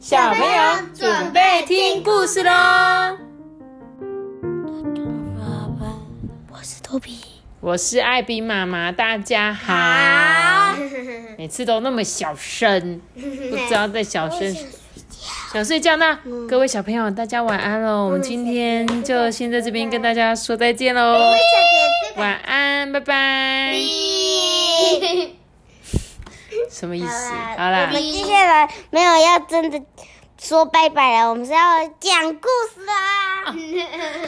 小朋友准备听故事喽！我是托比，我是艾比妈妈，大家好。每次都那么小声，不知道在小声想睡觉呢。各位小朋友，大家晚安喽！我们今天就先在这边跟大家说再见喽，晚安，拜拜。什么意思？好啦我啦们，接下来没有要真的说拜拜了，我们是要讲故事啦。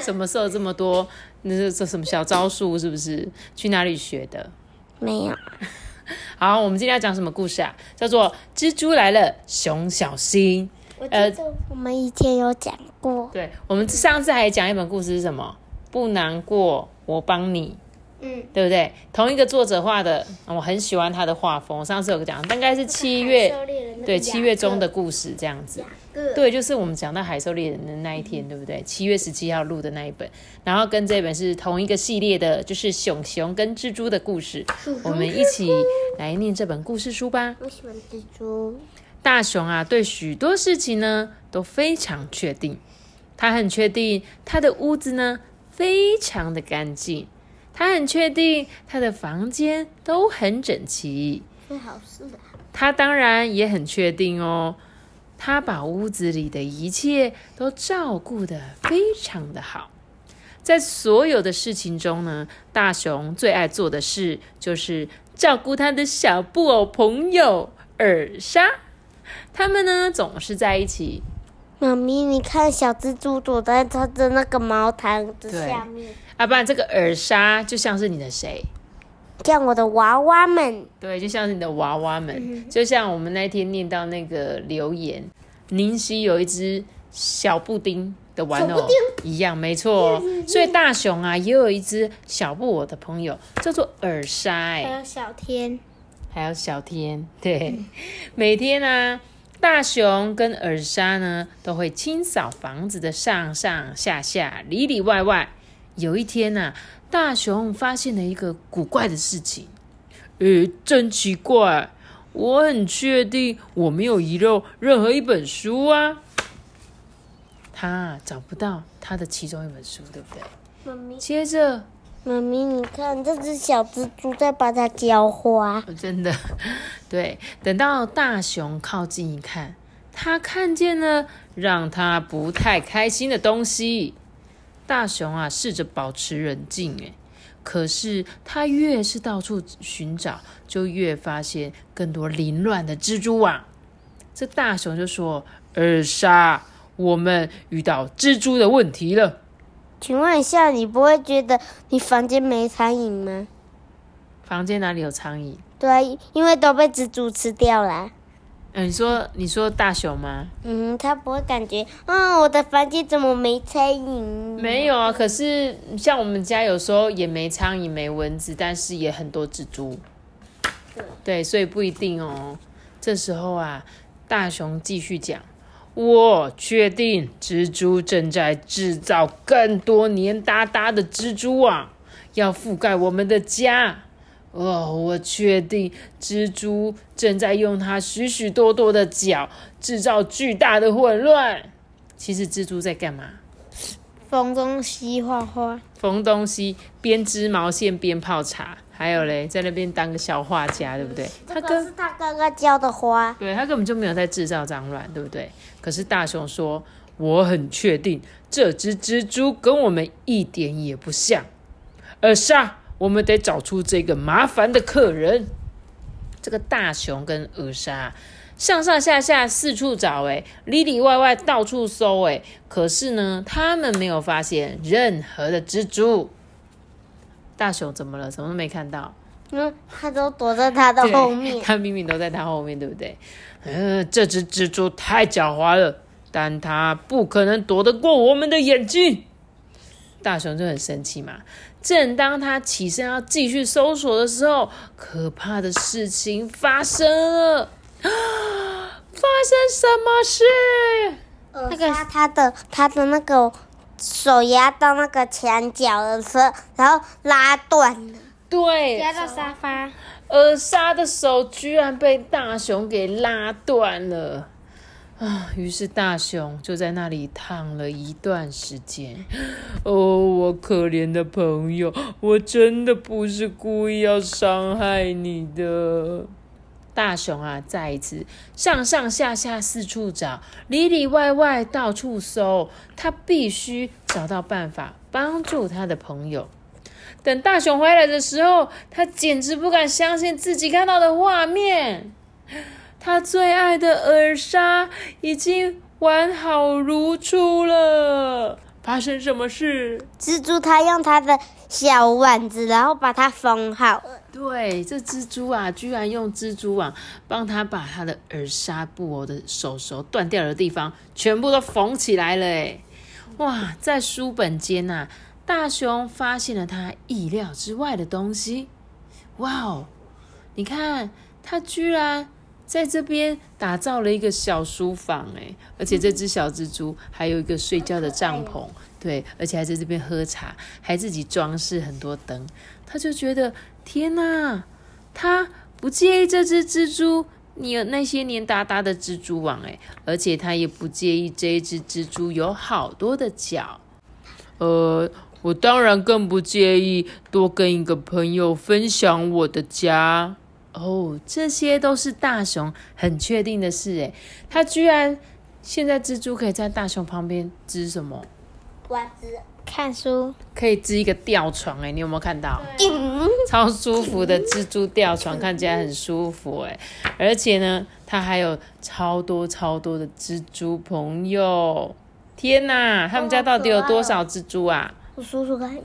什么时候这么多？那是这什么小招数？是不是？去哪里学的？没有，好，我们今天要讲什么故事啊？叫做《蜘蛛来了，熊小心》。呃，我们以前有讲过。对，我们上次还讲一本故事是什么？不难过，我帮你，嗯，对不对？同一个作者画的，我很喜欢他的画风。我上次有讲，大概是七月，对，七月中的故事这样子。对，就是我们讲到海兽猎人的那一天，对不对？七月十七号录的那一本，然后跟这本是同一个系列的，就是熊熊跟蜘蛛的故事。我们一起来念这本故事书吧。我喜欢蜘蛛。大熊啊，对许多事情呢都非常确定。他很确定他的屋子呢非常的干净，他很确定他的房间都很整齐。最好是的。他当然也很确定哦，他把屋子里的一切都照顾得非常的好。在所有的事情中呢，大熊最爱做的事就是照顾他的小布偶朋友尔莎。他们呢总是在一起。妈咪，你看小蜘蛛躲在它的那个毛毯子下面，啊，不然这个耳沙就像是你的谁？像我的娃娃们。对，就像是你的娃娃们，就像我们那天念到那个留言，宁熙有一只小布丁的玩偶一样，没错。所以大熊啊也有一只小布偶的朋友，叫做耳沙、哎，有小天。还有小天，对，每天啊，大熊跟耳沙呢都会清扫房子的上上下下、里里外外。有一天呢、大熊发现了一个古怪的事情，诶，真奇怪，我很确定我没有遗漏任何一本书啊。他找不到他的其中一本书，对不对？妈咪，接着妈咪，你看这只小蜘蛛在把它浇花。哦真的，对。等到大熊靠近一看，他看见了让他不太开心的东西。大熊啊，试着保持冷静，哎，可是他越是到处寻找，就越发现更多凌乱的蜘蛛网。这大熊就说：“二莎，我们遇到蜘蛛的问题了。请问一下，你不会觉得你房间没苍蝇吗？房间哪里有苍蝇？对啊，因为都被蜘蛛吃掉了。嗯、你说你说大熊吗？嗯，他不会感觉，嗯，我的房间怎么没苍蝇？没有啊，可是像我们家有时候也没苍蝇、没蚊子，但是也很多蜘蛛。对，所以不一定哦。这时候啊，大熊继续讲：“我确定蜘蛛正在制造更多黏哒哒的蜘蛛网，要覆盖我们的家。哦，我确定蜘蛛正在用它许许多多的脚制造巨大的混乱。其实蜘蛛在干嘛？”缝东西画画，缝东西，边织毛线边泡茶，还有嘞，在那边当个小画家，对不对？他跟这个是他刚刚浇的花。对他根本就没有在制造脏乱，对不对？可是大雄说：“我很确定这只蜘蛛跟我们一点也不像。”尔莎，我们得找出这个麻烦的客人。这个大熊跟尔莎上上下下四处找，哎，里里外外到处搜，哎，可是呢，他们没有发现任何的蜘蛛。大熊怎么了？怎么都没看到？嗯，他都躲在他的后面。他明明都在他后面，对不对？嗯，这只蜘蛛太狡猾了，但它不可能躲得过我们的眼睛。大熊就很生气嘛。正当他起身要继续搜索的时候，可怕的事情发生了。发生什么事？那个他的他的那个手压到那个墙角的时候，然后拉断了，对，压到沙发。尔莎的手居然被大熊给拉断了。啊，于是大熊就在那里躺了一段时间。哦，我可怜的朋友，我真的不是故意要伤害你的。大熊啊，再一次上上下下四处找，里里外外到处搜，他必须找到办法帮助他的朋友。等大熊回来的时候，他简直不敢相信自己看到的画面。他最爱的耳沙已经完好如初了。发生什么事？蜘蛛它用它的小碗子，然后把它缝好。对，这蜘蛛啊，居然用蜘蛛网帮他把他的耳纱布偶的手手断掉的地方全部都缝起来了。哎，哇，在书本间呐，大熊发现了他意料之外的东西。哇哦，你看，他居然。在这边打造了一个小书房，哎，而且这只小蜘蛛还有一个睡觉的帐篷，对，而且还在这边喝茶，还自己装饰很多灯。他就觉得天哪，他不介意这只蜘蛛你有那些黏哒哒的蜘蛛网，哎，而且他也不介意这一只蜘蛛有好多的脚。呃，我当然更不介意多跟一个朋友分享我的家。哦，这些都是大熊很确定的事诶。他居然现在蜘蛛可以在大熊旁边织什么？玩织看书，可以织一个吊床诶，你有没有看到？超舒服的蜘蛛吊床，看起来很舒服诶。而且呢，它还有超多超多的蜘蛛朋友。天哪，他们家到底有多少蜘蛛啊？我数数看，一、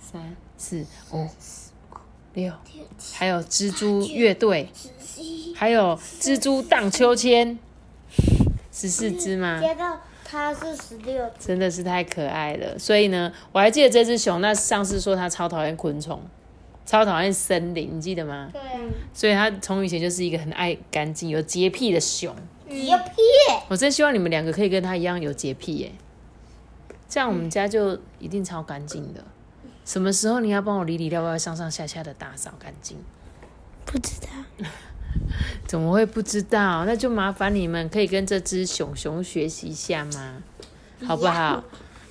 三、四、五。六，还有蜘蛛乐队，还有蜘蛛荡秋千，十四只吗？它是十六，真的是太可爱了。所以呢，我还记得这只熊，那上次说它超讨厌昆虫，超讨厌森林，你记得吗？对。所以它从以前就是一个很爱干净、有洁癖的熊。洁癖。我真希望你们两个可以跟它一样有洁癖耶，这样我们家就一定超干净的。什么时候你要帮我里里外外、上上下下的打扫干净？不知道，怎么会不知道？那就麻烦你们可以跟这只熊熊学习一下吗？好不好？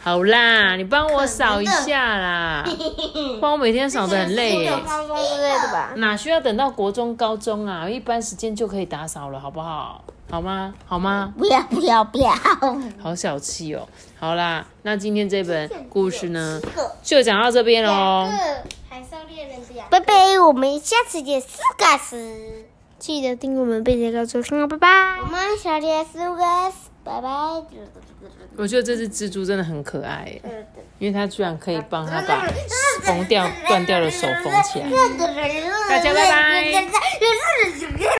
好啦，你帮我扫一下啦，帮我每天扫的很累耶。哪需要等到国中、高中啊？一般时间就可以打扫了，好不好？好吗？好吗？不要不要不要！好小气哦。好啦，那今天这本故事呢，就讲到这边喽。拜拜，我们下次见，四个四，记得订阅我们贝姐告诉我拜拜。我们下次见，四个四，拜拜。我觉得这只蜘蛛真的很可爱，因为它居然可以帮它把 缝掉断掉的手缝起来。大家拜拜。